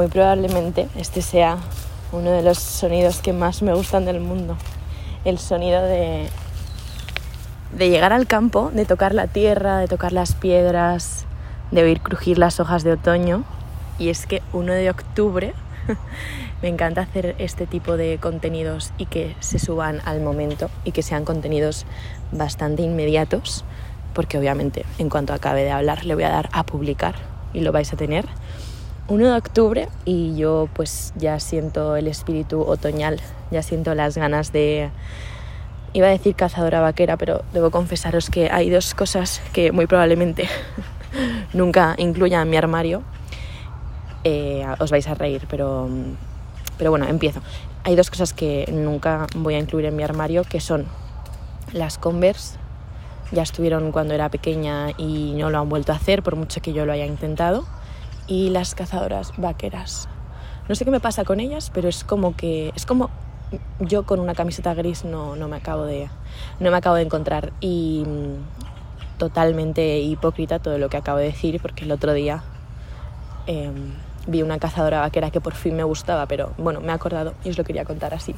muy probablemente este sea uno de los sonidos que más me gustan del mundo. El sonido de, de llegar al campo, de tocar la tierra, de tocar las piedras, de oír crujir las hojas de otoño. Y es que 1 de octubre me encanta hacer este tipo de contenidos y que se suban al momento y que sean contenidos bastante inmediatos, porque obviamente en cuanto acabe de hablar le voy a dar a publicar y lo vais a tener 1 de octubre y yo pues ya siento el espíritu otoñal, ya siento las ganas de... Iba a decir cazadora vaquera, pero debo confesaros que hay dos cosas que muy probablemente nunca incluya en mi armario. Eh, os vais a reír, pero, pero bueno, empiezo. Hay dos cosas que nunca voy a incluir en mi armario, que son las Converse. Ya estuvieron cuando era pequeña y no lo han vuelto a hacer, por mucho que yo lo haya intentado y las cazadoras vaqueras. No sé qué me pasa con ellas, pero es como que es como yo con una camiseta gris no, no me acabo de no me acabo de encontrar y mm, totalmente hipócrita todo lo que acabo de decir porque el otro día em, vi una cazadora vaquera que por fin me gustaba, pero bueno, me he acordado y os lo quería contar así,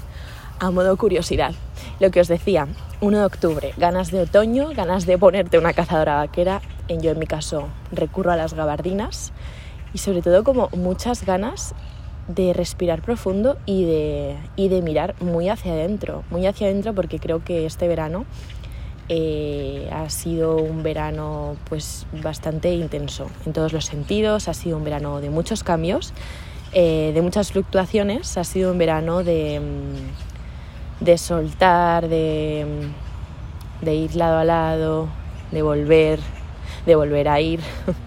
a modo curiosidad. Lo que os decía, 1 de octubre, ganas de otoño, ganas de ponerte una cazadora vaquera, yo en mi caso recurro a las gabardinas y sobre todo como muchas ganas de respirar profundo y de, y de mirar muy hacia adentro, muy hacia adentro porque creo que este verano eh, ha sido un verano pues bastante intenso en todos los sentidos, ha sido un verano de muchos cambios, eh, de muchas fluctuaciones, ha sido un verano de, mm, de soltar, de, mm, de ir lado a lado, de volver, de volver a ir.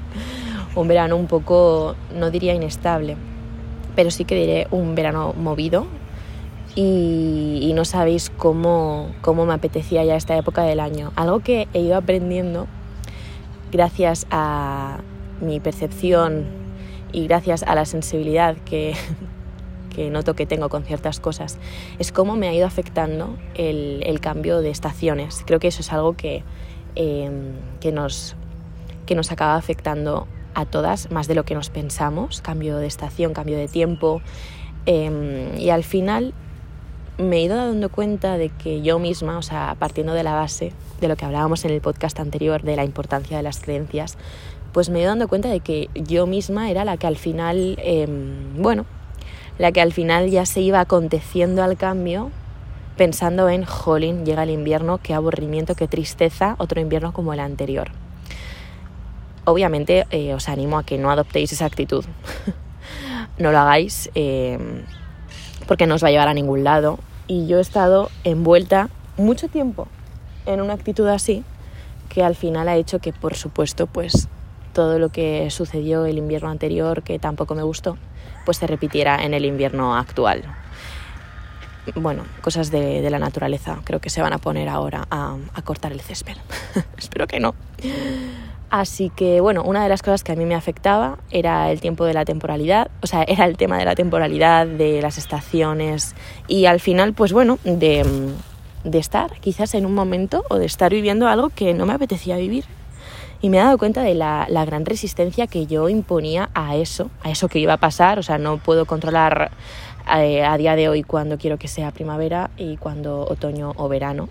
un verano un poco, no diría inestable, pero sí que diré un verano movido y, no sabéis cómo, cómo me apetecía ya esta época del año. Algo que he ido aprendiendo gracias a mi percepción y gracias a la sensibilidad que, que noto que tengo con ciertas cosas, es cómo me ha ido afectando el, cambio de estaciones. Creo que eso es algo que, eh, que, nos, que nos acaba afectando a todas más de lo que nos pensamos, cambio de estación, cambio de tiempo. Em, y al final me he ido dando cuenta de que yo misma, o sea, partiendo de la base de lo que hablábamos en el podcast anterior, de la importancia de las creencias, pues me he ido dando cuenta de que yo misma era la que al final, em, bueno, la que al final ya se iba aconteciendo al cambio pensando en, jolín, llega el invierno, qué aburrimiento, qué tristeza, otro invierno como el anterior obviamente eh, os animo a que no adoptéis esa actitud. no lo hagáis eh, porque no os va a llevar a ningún lado. Y yo he estado envuelta mucho tiempo en una actitud así que al final ha hecho que, por supuesto, pues todo lo que sucedió el invierno anterior, que tampoco me gustó, pues se repitiera en el invierno actual. Bueno, cosas de, la naturaleza creo que se van a poner ahora a, a cortar el césped. Espero que no. Así que bueno, una de las cosas que a mí me afectaba era el tiempo de la temporalidad, o sea, era el tema de la temporalidad, de las estaciones y al final pues bueno, de, de estar quizás en un momento o de estar viviendo algo que no me apetecía vivir. Y me he dado cuenta de la, la, gran resistencia que yo imponía a eso, a eso que iba a pasar. O sea, no puedo controlar eh, a día de hoy cuando quiero que sea primavera y cuando otoño o verano.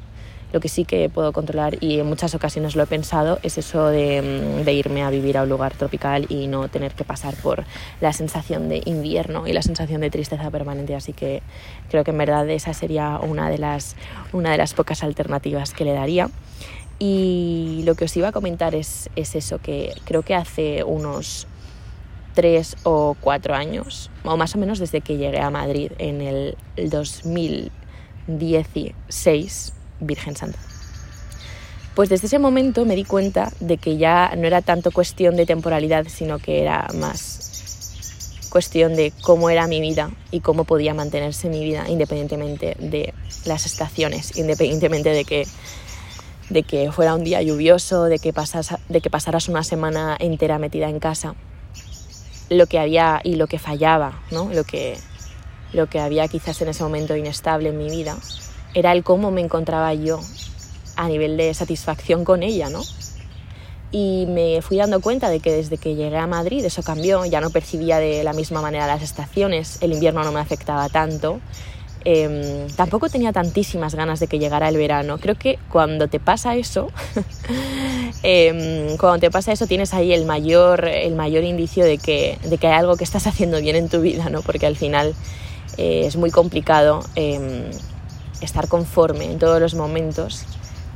Lo que sí que puedo controlar y en muchas ocasiones lo he pensado es eso de, de, irme a vivir a un lugar tropical y no tener que pasar por la sensación de invierno y la sensación de tristeza permanente. Así que creo que en verdad esa sería una de las, una de las pocas alternativas que le daría. Y lo que os iba a comentar es, es eso, que creo que hace unos tres o cuatro años, o más o menos desde que llegué a Madrid en el 2016, Virgen Santa. Pues desde ese momento me di cuenta de que ya no era tanto cuestión de temporalidad, sino que era más cuestión de cómo era mi vida y cómo podía mantenerse mi vida independientemente de las estaciones, independientemente de que, de que fuera un día lluvioso, de que, pasas, de que pasaras una semana entera metida en casa. Lo que había y lo que fallaba, ¿no? lo, que, lo que había quizás en ese momento inestable en mi vida, era el cómo me encontraba yo a nivel de satisfacción con ella, ¿no? y me fui dando cuenta de que desde que llegué a Madrid eso cambió, ya no percibía de la misma manera las estaciones, el invierno no me afectaba tanto, em, tampoco tenía tantísimas ganas de que llegara el verano. Creo que cuando te pasa eso, em, cuando te pasa eso tienes ahí el mayor, el mayor indicio de que, de que hay algo que estás haciendo bien en tu vida, ¿no? porque al final eh, es muy complicado em, estar conforme en todos los momentos,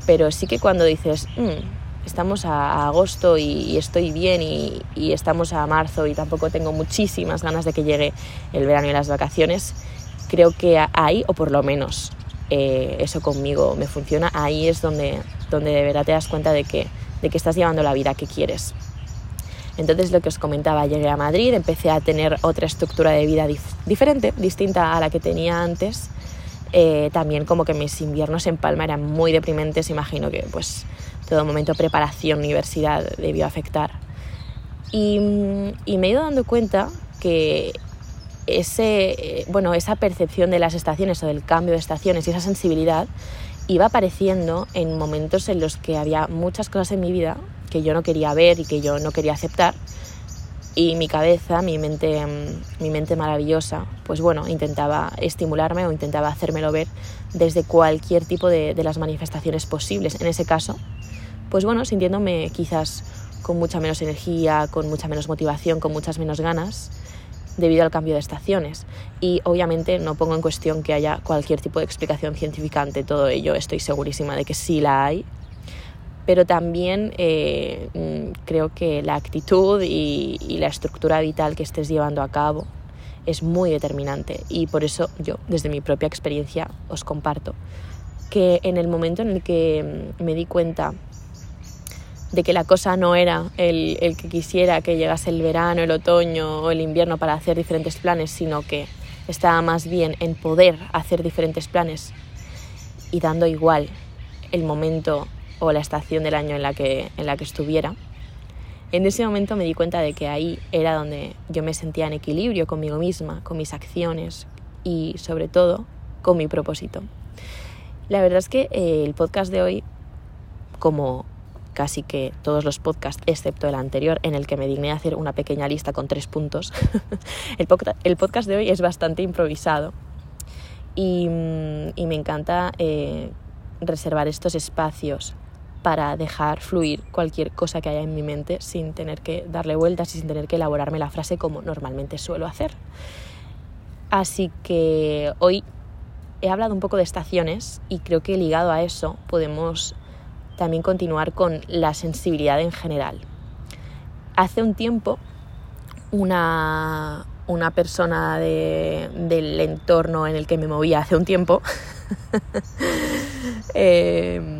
pero sí que cuando dices, mm, estamos a, agosto y, estoy bien y, estamos a marzo y tampoco tengo muchísimas ganas de que llegue el verano y las vacaciones, creo que ahí, o por lo menos eh, eso conmigo me funciona, ahí es donde, donde de verdad te das cuenta de que, de que estás llevando la vida que quieres. Entonces lo que os comentaba, llegué a Madrid, empecé a tener otra estructura de vida diferente, distinta a la que tenía antes. Eh, también como que mis inviernos en Palma eran muy deprimentes, imagino que pues todo momento preparación, universidad debió afectar. Y, me he ido dando cuenta que ese, eh, bueno, esa percepción de las estaciones o del cambio de estaciones y esa sensibilidad iba apareciendo en momentos en los que había muchas cosas en mi vida que yo no quería ver y que yo no quería aceptar. Y mi cabeza, mi mente, mi mente maravillosa, pues bueno, intentaba estimularme o intentaba hacérmelo ver desde cualquier tipo de, de las manifestaciones posibles. En ese caso, pues bueno, sintiéndome quizás con mucha menos energía, con mucha menos motivación, con muchas menos ganas debido al cambio de estaciones. Y obviamente no pongo en cuestión que haya cualquier tipo de explicación científica ante todo ello, estoy segurísima de que sí la hay, pero también eh, mm, creo que la actitud y, y, la estructura vital que estés llevando a cabo es muy determinante. Y por eso yo, desde mi propia experiencia, os comparto que en el momento en el que mm, me di cuenta de que la cosa no era el, que quisiera que llegase el verano, el otoño o el invierno para hacer diferentes planes, sino que estaba más bien en poder hacer diferentes planes y dando igual el momento o la estación del año en la que, en la que estuviera. En ese momento me di cuenta de que ahí era donde yo me sentía en equilibrio conmigo misma, con mis acciones y sobre todo con mi propósito. La verdad es que eh, el podcast de hoy, como casi que todos los podcasts, excepto el anterior, en el que me digné hacer una pequeña lista con tres puntos. el, podcast de hoy es bastante improvisado y, me encanta eh, reservar estos espacios para dejar fluir cualquier cosa que haya en mi mente sin tener que darle vueltas y sin tener que elaborarme la frase como normalmente suelo hacer. Así que hoy he hablado un poco de estaciones y creo que ligado a eso podemos también continuar con la sensibilidad en general. Hace un tiempo una, una persona del entorno en el que me movía hace un tiempo, eh,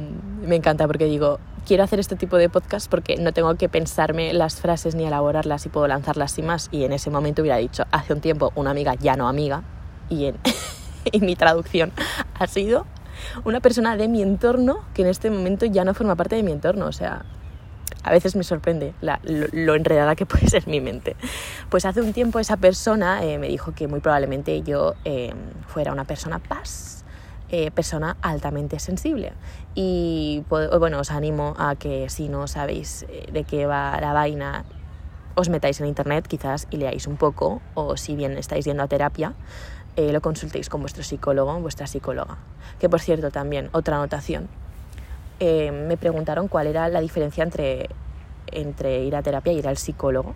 me encanta porque digo, quiero hacer este tipo de podcast porque no tengo que pensarme las frases ni elaborarlas y puedo lanzarlas sin más. Y en ese momento hubiera dicho, hace un tiempo una amiga ya no amiga, y en, y mi traducción ha sido una persona de mi entorno que en este momento ya no forma parte de mi entorno. O sea, a veces me sorprende lo, enredada que puede ser mi mente. Pues hace un tiempo esa persona eh, me dijo que muy probablemente yo eh, fuera una persona paz, eh, persona altamente sensible. Y bueno, os animo a que si no sabéis de qué va la vaina, os metáis en internet quizás y leáis un poco, o si bien estáis yendo a terapia, eh, lo consultéis con vuestro psicólogo vuestra psicóloga. Que por cierto, también, otra anotación. Eh, me preguntaron cuál era la diferencia entre, entre ir a terapia y ir al psicólogo.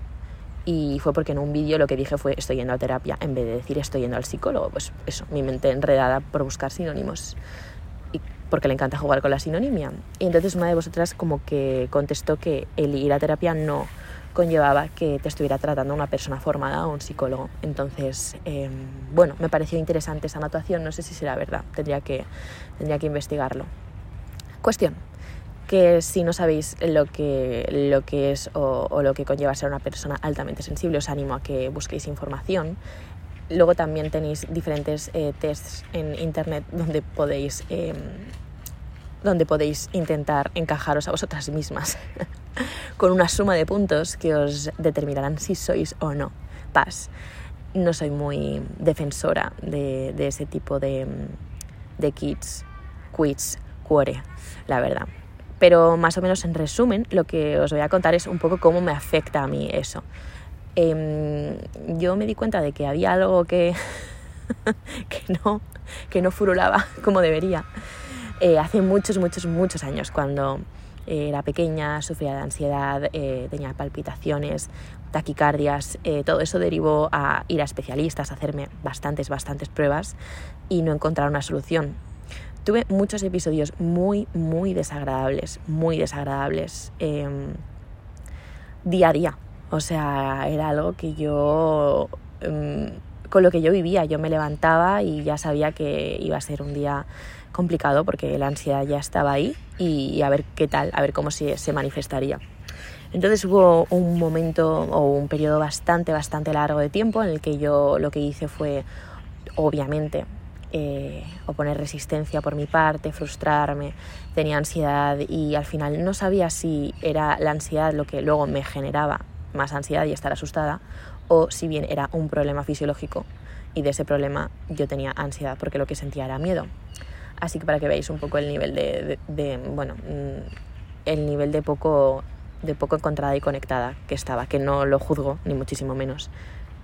Y fue porque en un vídeo lo que dije fue estoy yendo a terapia en vez de decir estoy yendo al psicólogo. Pues eso, mi mente enredada por buscar sinónimos. Y porque le encanta jugar con la sinonimia. Y entonces una de vosotras como que contestó que el ir a terapia no conllevaba que te estuviera tratando una persona formada o un psicólogo. Entonces, em, bueno, me pareció interesante esa anotación, no sé si será verdad, tendría que, tendría que investigarlo. Cuestión, que si no sabéis lo que, lo que es o, lo que conlleva ser una persona altamente sensible, os animo a que busquéis información. Luego también tenéis diferentes eh, tests en internet donde podéis, em, donde podéis intentar encajaros a vosotras mismas. con una suma de puntos que os determinarán si sois o no paz. No soy muy defensora de, ese tipo de, de kits, quits, cuore, la verdad. Pero más o menos en resumen, lo que os voy a contar es un poco cómo me afecta a mí eso. Em, yo me di cuenta de que había algo que, que, no, que no furulaba como debería eh, hace muchos, muchos, muchos años, cuando eh, era pequeña, sufría de ansiedad, eh, tenía palpitaciones, taquicardias, todo eso derivó a ir a especialistas, a hacerme bastantes, bastantes pruebas y no encontrar una solución. Tuve muchos episodios muy, muy desagradables, muy desagradables, em, día a día. O sea, era algo que yo, em, con lo que yo vivía, yo me levantaba y ya sabía que iba a ser un día complicado porque la ansiedad ya estaba ahí y, a ver qué tal, a ver cómo se, se manifestaría. Entonces hubo un momento o un periodo bastante, bastante largo de tiempo en el que yo lo que hice fue, obviamente, eh, oponer resistencia por mi parte, frustrarme, tenía ansiedad y al final no sabía si era la ansiedad lo que luego me generaba más ansiedad y estar asustada o si bien era un problema fisiológico y de ese problema yo tenía ansiedad porque lo que sentía era miedo. Así que para que veáis un poco el nivel de, bueno, mm, el nivel de poco, de poco encontrada y conectada que estaba, que no lo juzgo, ni muchísimo menos,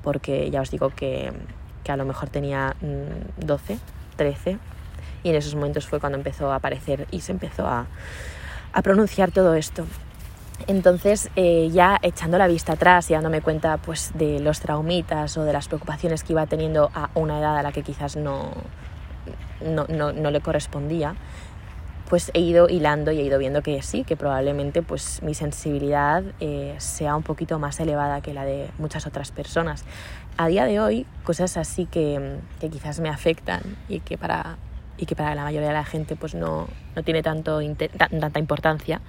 porque ya os digo que, que a lo mejor tenía 12, mm, 13, y en esos momentos fue cuando empezó a aparecer y se empezó a, a pronunciar todo esto. Entonces, eh, ya echando la vista atrás y dándome cuenta pues, de los traumitas o de las preocupaciones que iba teniendo a una edad a la que quizás no, no, no, no le correspondía, pues he ido hilando y he ido viendo que sí, que probablemente pues mi sensibilidad eh, sea un poquito más elevada que la de muchas otras personas. A día de hoy, cosas así que, que quizás me afectan y que para, y que para la mayoría de la gente pues no, no tiene tanto, tanta importancia,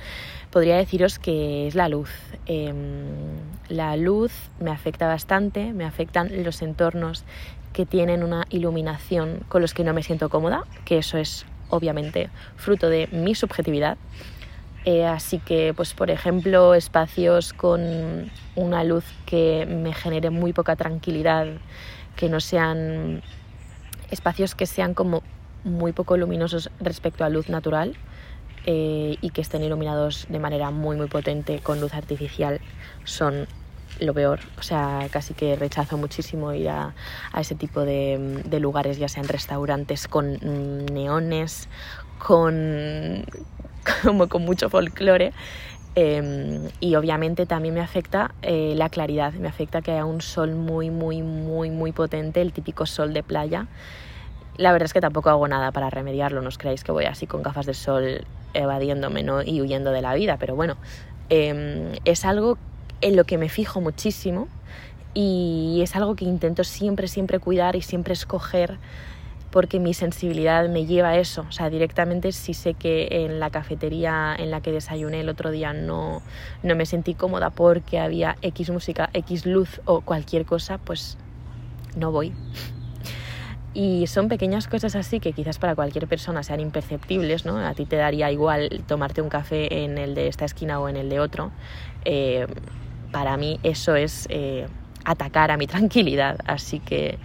podría deciros que es la luz. Em, la luz me afecta bastante, me afectan los entornos que tienen una iluminación con los que no me siento cómoda, que eso es obviamente fruto de mi subjetividad. Eh, así que, pues por ejemplo, espacios con una luz que me genere muy poca tranquilidad, que no sean espacios que sean como muy poco luminosos respecto a luz natural eh, y que estén iluminados de manera muy muy potente con luz artificial son lo peor. O sea, casi que rechazo muchísimo ir a, ese tipo de, lugares, ya sean restaurantes con neones, con, como con mucho folclore. Em, y obviamente también me afecta eh, la claridad, me afecta que haya un sol muy, muy, muy, muy potente, el típico sol de playa. La verdad es que tampoco hago nada para remediarlo, no os creáis que voy así con gafas de sol evadiéndome ¿no? y huyendo de la vida, pero bueno, em, es algo en lo que me fijo muchísimo y es algo que intento siempre, siempre cuidar y siempre escoger porque mi sensibilidad me lleva a eso. O sea, directamente si sé que en la cafetería en la que desayuné el otro día no, no me sentí cómoda porque había X música, X luz o cualquier cosa, pues no voy. Y son pequeñas cosas así que quizás para cualquier persona sean imperceptibles, ¿no? A ti te daría igual tomarte un café en el de esta esquina o en el de otro. Eh, para mí eso es eh, atacar a mi tranquilidad. Así que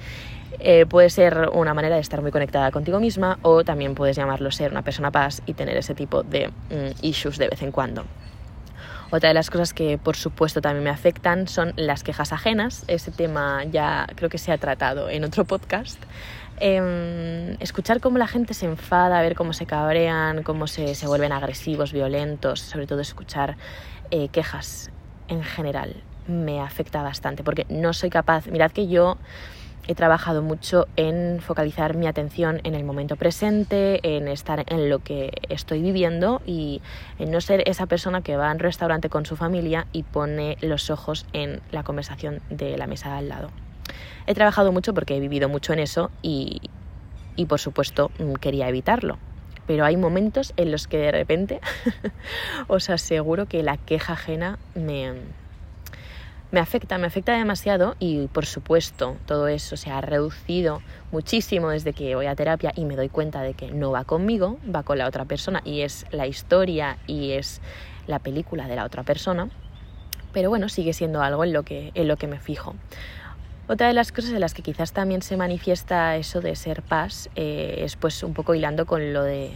eh, puede ser una manera de estar muy conectada contigo misma o también puedes llamarlo ser una persona paz y tener ese tipo de mm, issues de vez en cuando. Otra de las cosas que por supuesto también me afectan son las quejas ajenas. Ese tema ya creo que se ha tratado en otro podcast. Em, escuchar cómo la gente se enfada, ver cómo se cabrean, cómo se, se vuelven agresivos, violentos, sobre todo escuchar eh, quejas en general me afecta bastante porque no soy capaz, mirad que yo he trabajado mucho en focalizar mi atención en el momento presente, en estar en lo que estoy viviendo y en no ser esa persona que va a un restaurante con su familia y pone los ojos en la conversación de la mesa de al lado. He trabajado mucho porque he vivido mucho en eso y, y por supuesto quería evitarlo pero hay momentos en los que de repente os aseguro que la queja ajena me, me afecta, me afecta demasiado y por supuesto todo eso se ha reducido muchísimo desde que voy a terapia y me doy cuenta de que no va conmigo, va con la otra persona y es la historia y es la película de la otra persona, pero bueno, sigue siendo algo en lo que, en lo que me fijo. Otra de las cosas en las que quizás también se manifiesta eso de ser paz eh, es pues un poco hilando con lo de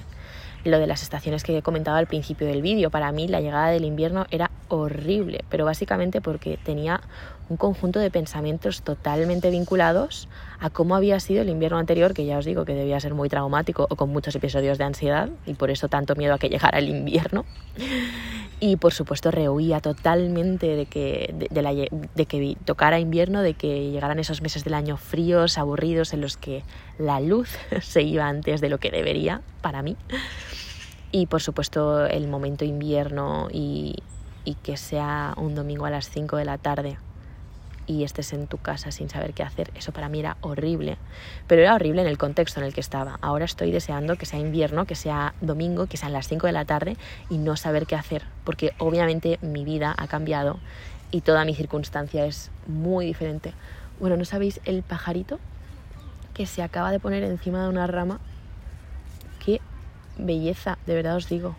lo de las estaciones que he comentado al principio del vídeo. Para mí la llegada del invierno era horrible, pero básicamente porque tenía un conjunto de pensamientos totalmente vinculados a cómo había sido el invierno anterior, que ya os digo que debía ser muy traumático o con muchos episodios de ansiedad y por eso tanto miedo a que llegara el invierno. Y por supuesto rehuía totalmente de que, de, de que tocara invierno, de que llegaran esos meses del año fríos, aburridos, en los que la luz se iba antes de lo que debería para mí. Y por supuesto el momento invierno y, y que sea un domingo a las 5 de la tarde y estés en tu casa sin saber qué hacer, eso para mí era horrible. Pero era horrible en el contexto en el que estaba. Ahora estoy deseando que sea invierno, que sea domingo, que sean las 5 de la tarde y no saber qué hacer, porque obviamente mi vida ha cambiado y toda mi circunstancia es muy diferente. Bueno, ¿no sabéis el pajarito que se acaba de poner encima de una rama? Qué belleza, de verdad os digo.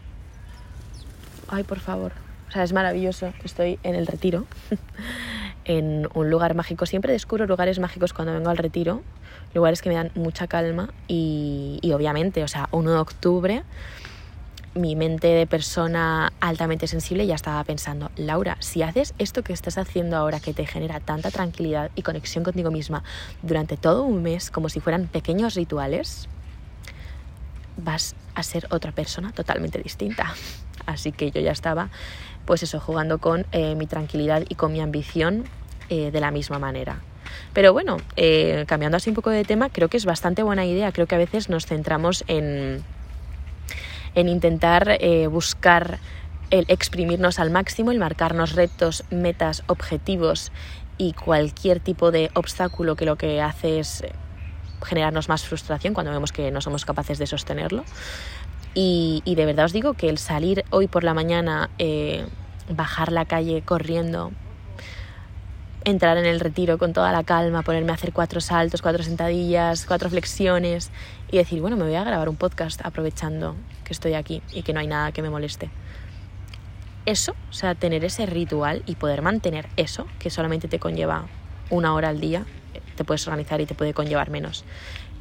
Ay, por favor. O sea, es maravilloso. Estoy en el retiro. en un lugar mágico. Siempre descubro lugares mágicos cuando vengo al retiro, lugares que me dan mucha calma y, obviamente, o sea, 1 de octubre mi mente de persona altamente sensible ya estaba pensando, Laura, si haces esto que estás haciendo ahora que te genera tanta tranquilidad y conexión contigo misma durante todo un mes como si fueran pequeños rituales, vas a ser otra persona totalmente distinta. Así que yo ya estaba, pues eso, jugando con eh, mi tranquilidad y con mi ambición eh, de la misma manera. Pero bueno, eh, cambiando así un poco de tema, creo que es bastante buena idea. Creo que a veces nos centramos en, en intentar eh, buscar el exprimirnos al máximo, el marcarnos retos, metas, objetivos y cualquier tipo de obstáculo que lo que hace es generarnos más frustración cuando vemos que no somos capaces de sostenerlo. Y, de verdad os digo que el salir hoy por la mañana, bajar la calle corriendo, entrar en el retiro con toda la calma, ponerme a hacer cuatro saltos, cuatro sentadillas, cuatro flexiones y decir, bueno, me voy a grabar un podcast aprovechando que estoy aquí y que no hay nada que me moleste. Eso, o sea, tener ese ritual y poder mantener eso, que solamente te conlleva una hora al día, te puedes organizar y te puede conllevar menos.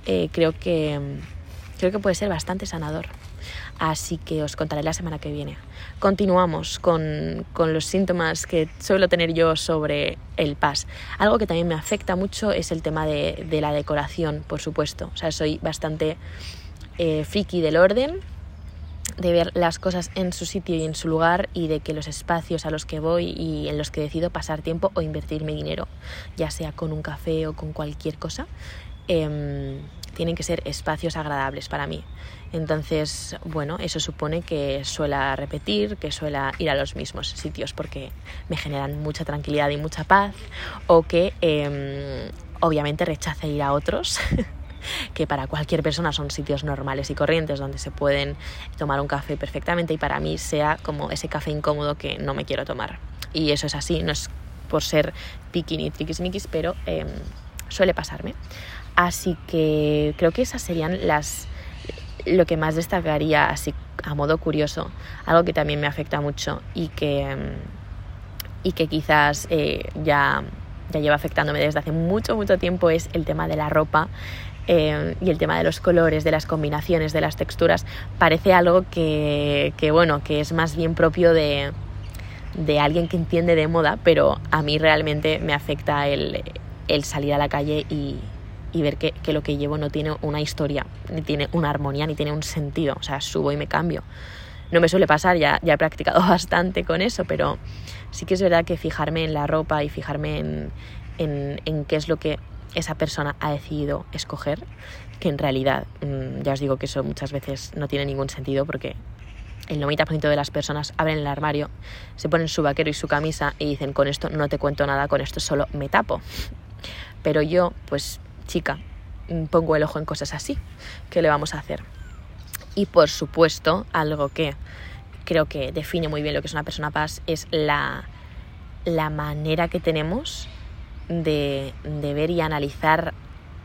Eh, creo que creo que puede ser bastante sanador. Así que os contaré la semana que viene. Continuamos con, los síntomas que suelo tener yo sobre el PAS. Algo que también me afecta mucho es el tema de, la decoración, por supuesto. O sea, soy bastante eh, friki del orden, de ver las cosas en su sitio y en su lugar y de que los espacios a los que voy y en los que decido pasar tiempo o invertirme dinero, ya sea con un café o con cualquier cosa, em, tienen que ser espacios agradables para mí. Entonces, bueno, eso supone que suela repetir, que suela ir a los mismos sitios porque me generan mucha tranquilidad y mucha paz o que em, obviamente rechace ir a otros. que para cualquier persona son sitios normales y corrientes donde se pueden tomar un café perfectamente y para mí sea como ese café incómodo que no me quiero tomar. Y eso es así, no es por ser piqui ni triquismiquis, pero em, suele pasarme. Así que creo que esas serían las lo que más destacaría así a modo curioso, algo que también me afecta mucho y que, y que quizás eh, ya, ya lleva afectándome desde hace mucho, mucho tiempo es el tema de la ropa eh, y el tema de los colores, de las combinaciones, de las texturas. Parece algo que, que bueno, que es más bien propio de, de alguien que entiende de moda, pero a mí realmente me afecta el, el salir a la calle y, y ver que, lo que llevo no tiene una historia, ni tiene una armonía, ni tiene un sentido. O sea, subo y me cambio. No me suele pasar, ya, ya he practicado bastante con eso, pero sí que es verdad que fijarme en la ropa y fijarme en, en, qué es lo que esa persona ha decidido escoger, que en realidad mm, ya os digo que eso muchas veces no tiene ningún sentido porque el 90% de las personas abren el armario, se ponen su vaquero y su camisa y dicen con esto no te cuento nada, con esto solo me tapo. Pero yo pues chica, mm, pongo el ojo en cosas así. ¿Qué le vamos a hacer? Y por supuesto, algo que creo que define muy bien lo que es una persona paz es la, la manera que tenemos de, ver y analizar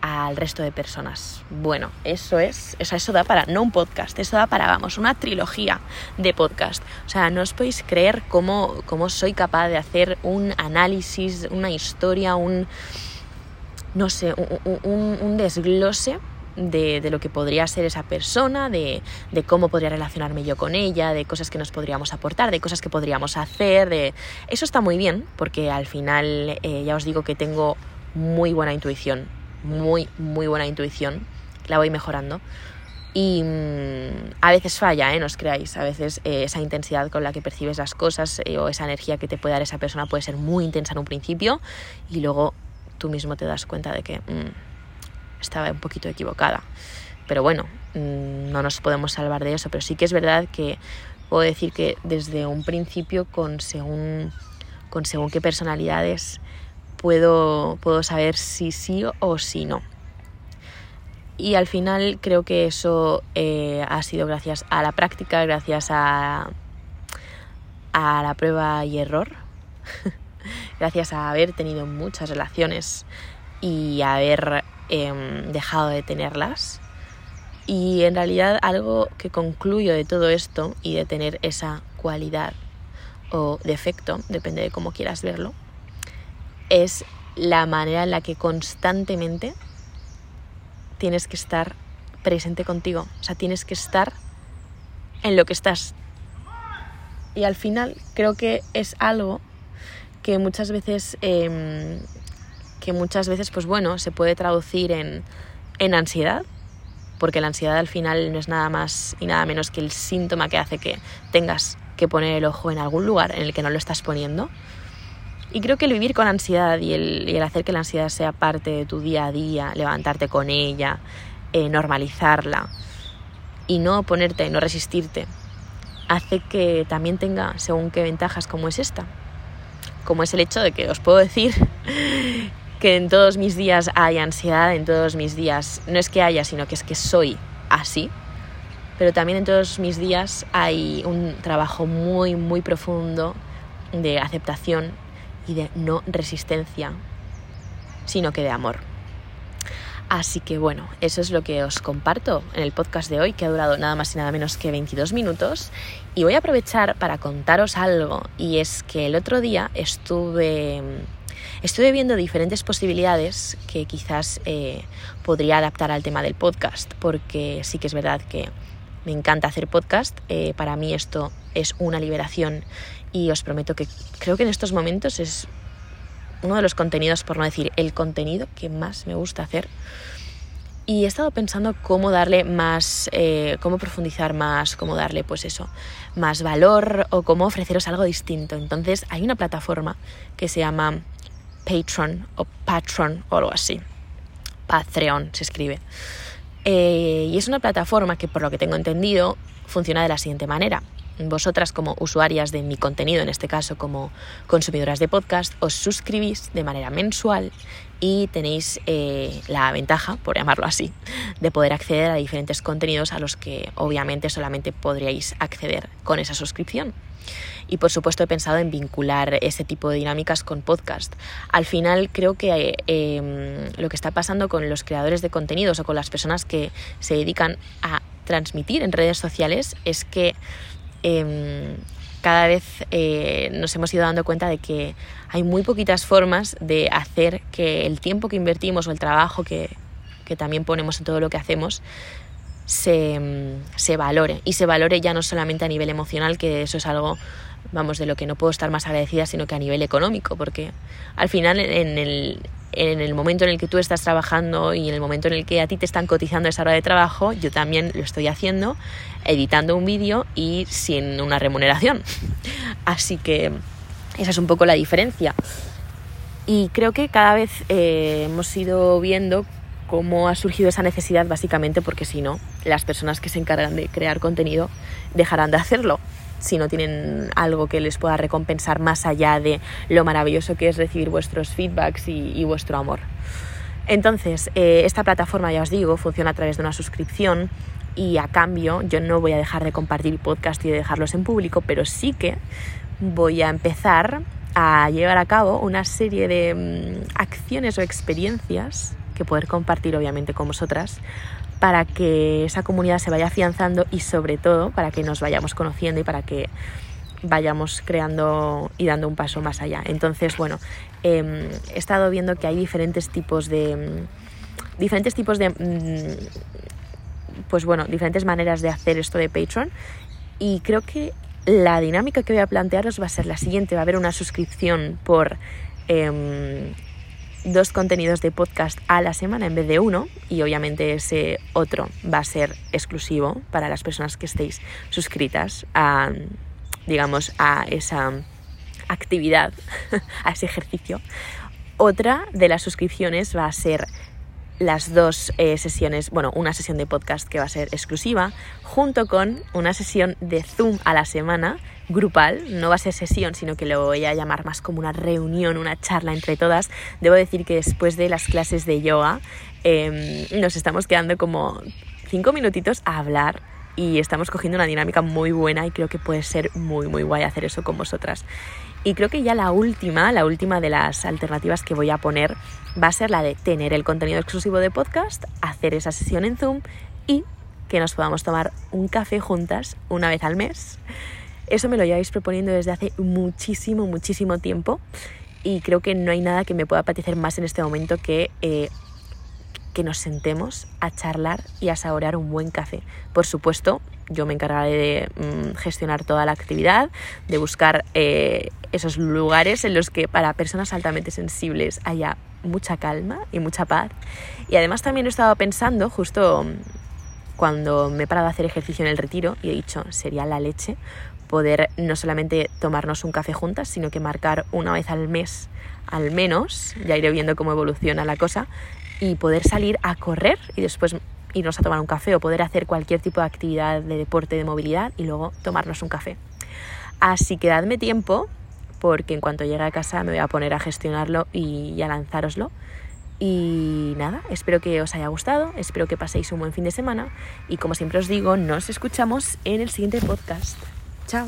al resto de personas. Bueno, eso es, o eso da para, no un podcast, eso da para, vamos, una trilogía de podcast. O sea, no os podéis creer cómo, cómo soy capaz de hacer un análisis, una historia, un, no sé, un, desglose de, lo que podría ser esa persona, de, cómo podría relacionarme yo con ella, de cosas que nos podríamos aportar, de cosas que podríamos hacer. Eso está muy bien, porque al final eh, ya os digo que tengo muy buena intuición, muy, muy buena intuición, la voy mejorando. Y mm, a veces falla, ¿eh? no os creáis, a veces eh, esa intensidad con la que percibes las cosas o esa energía que te puede dar esa persona puede ser muy intensa en un principio y luego tú mismo te das cuenta de que mm, estaba un poquito equivocada. Pero bueno, mm, no nos podemos salvar de eso, pero sí que es verdad que puedo decir que desde un principio con según, con según qué personalidades puedo, puedo saber si sí o si no. Y al final creo que eso eh, ha sido gracias a la práctica, gracias a, a la prueba y error, gracias a haber tenido muchas relaciones y haber em, dejado de tenerlas. Y en realidad algo que concluyo de todo esto y de tener esa cualidad o defecto, depende de cómo quieras verlo, es la manera en la que constantemente tienes que estar presente contigo, o sea, tienes que estar en lo que estás. Y al final creo que es algo que muchas veces, eh, que muchas veces, pues bueno, se puede traducir en, en ansiedad, porque la ansiedad al final no es nada más y nada menos que el síntoma que hace que tengas que poner el ojo en algún lugar en el que no lo estás poniendo. Y creo que el vivir con ansiedad y el, hacer que la ansiedad sea parte de tu día a día, levantarte con ella, eh, normalizarla y no oponerte, no resistirte, hace que también tenga según qué ventajas como es esta. Como es el hecho de que os puedo decir que en todos mis días hay ansiedad, en todos mis días no es que haya, sino que es que soy así. Pero también en todos mis días hay un trabajo muy, muy profundo de aceptación y de no resistencia, sino que de amor. Así que bueno, eso es lo que os comparto en el podcast de hoy, que ha durado nada más y nada menos que 22 minutos. Y voy a aprovechar para contaros algo, y es que el otro día estuve, estuve viendo diferentes posibilidades que quizás eh, podría adaptar al tema del podcast, porque sí que es verdad que me encanta hacer podcast, eh, para mí esto es una liberación y os prometo que creo que en estos momentos es uno de los contenidos, por no decir el contenido que más me gusta hacer. Y he estado pensando cómo darle más, eh, cómo profundizar más, cómo darle pues eso, más valor o cómo ofreceros algo distinto. Entonces hay una plataforma que se llama Patreon o Patron o algo así. Patreon se escribe. Eh, y es una plataforma que por lo que tengo entendido funciona de la siguiente manera vosotras como usuarias de mi contenido, en este caso como consumidoras de podcast, os suscribís de manera mensual y tenéis eh, la ventaja, por llamarlo así, de poder acceder a diferentes contenidos a los que obviamente solamente podríais acceder con esa suscripción. Y por supuesto he pensado en vincular ese tipo de dinámicas con podcast. Al final creo que em, lo que está pasando con los creadores de contenidos o con las personas que se dedican a transmitir en redes sociales es que Em, cada vez eh, nos hemos ido dando cuenta de que hay muy poquitas formas de hacer que el tiempo que invertimos o el trabajo que, también ponemos en todo lo que hacemos se, em, se, valore. Y se valore ya no solamente a nivel emocional, que eso es algo, vamos, de lo que no puedo estar más agradecida, sino que a nivel económico, porque al final en el, en el momento en el que tú estás trabajando y en el momento en el que a ti te están cotizando esa hora de trabajo, yo también lo estoy haciendo, editando un vídeo y sin una remuneración. Así que esa es un poco la diferencia. Y creo que cada vez eh, hemos ido viendo cómo ha surgido esa necesidad básicamente porque si no, las personas que se encargan de crear contenido dejarán de hacerlo si no tienen algo que les pueda recompensar más allá de lo maravilloso que es recibir vuestros feedbacks y, vuestro amor. Entonces, eh, esta plataforma, ya os digo, funciona a través de una suscripción y a cambio yo no voy a dejar de compartir podcast y de dejarlos en público, pero sí que voy a empezar a llevar a cabo una serie de mm, acciones o experiencias que poder compartir obviamente con vosotras para que esa comunidad se vaya afianzando y sobre todo para que nos vayamos conociendo y para que vayamos creando y dando un paso más allá. Entonces, bueno, em, he estado viendo que hay diferentes tipos de, diferentes tipos de... mm, pues bueno, diferentes maneras de hacer esto de Patreon. Y creo que la dinámica que voy a plantearos va a ser la siguiente. Va a haber una suscripción por em, dos contenidos de podcast a la semana en vez de uno. Y obviamente ese otro va a ser exclusivo para las personas que estéis suscritas a, digamos, a esa actividad, a ese ejercicio. Otra de las suscripciones va a ser las dos eh, sesiones, bueno, una sesión de podcast que va a ser exclusiva, junto con una sesión de Zoom a la semana, grupal, no va a ser sesión, sino que lo voy a llamar más como una reunión, una charla entre todas. Debo decir que después de las clases de yoga eh, nos estamos quedando como cinco minutitos a hablar y estamos cogiendo una dinámica muy buena y creo que puede ser muy muy guay hacer eso con vosotras. Y creo que ya la última, la última de las alternativas que voy a poner va a ser la de tener el contenido exclusivo de podcast, hacer esa sesión en Zoom y que nos podamos tomar un café juntas una vez al mes. Eso me lo lleváis proponiendo desde hace muchísimo, muchísimo tiempo y creo que no hay nada que me pueda apetecer más en este momento que eh, que nos sentemos a charlar y a saborear un buen café. Por supuesto, yo me encargaré de mm, gestionar toda la actividad, de buscar eh, esos lugares en los que para personas altamente sensibles haya mucha calma y mucha paz. Y además también he estado pensando, justo mm, cuando me he parado a hacer ejercicio en el retiro, y he dicho, sería la leche poder no solamente tomarnos un café juntas, sino que marcar una vez al mes al menos, ya iré viendo cómo evoluciona la cosa, y poder salir a correr y después irnos a tomar un café o poder hacer cualquier tipo de actividad de deporte, de movilidad y luego tomarnos un café. Así que dadme tiempo porque en cuanto llegue a casa me voy a poner a gestionarlo y a lanzároslo. Y nada, espero que os haya gustado, espero que paséis un buen fin de semana y como siempre os digo, nos escuchamos en el siguiente podcast. Chao.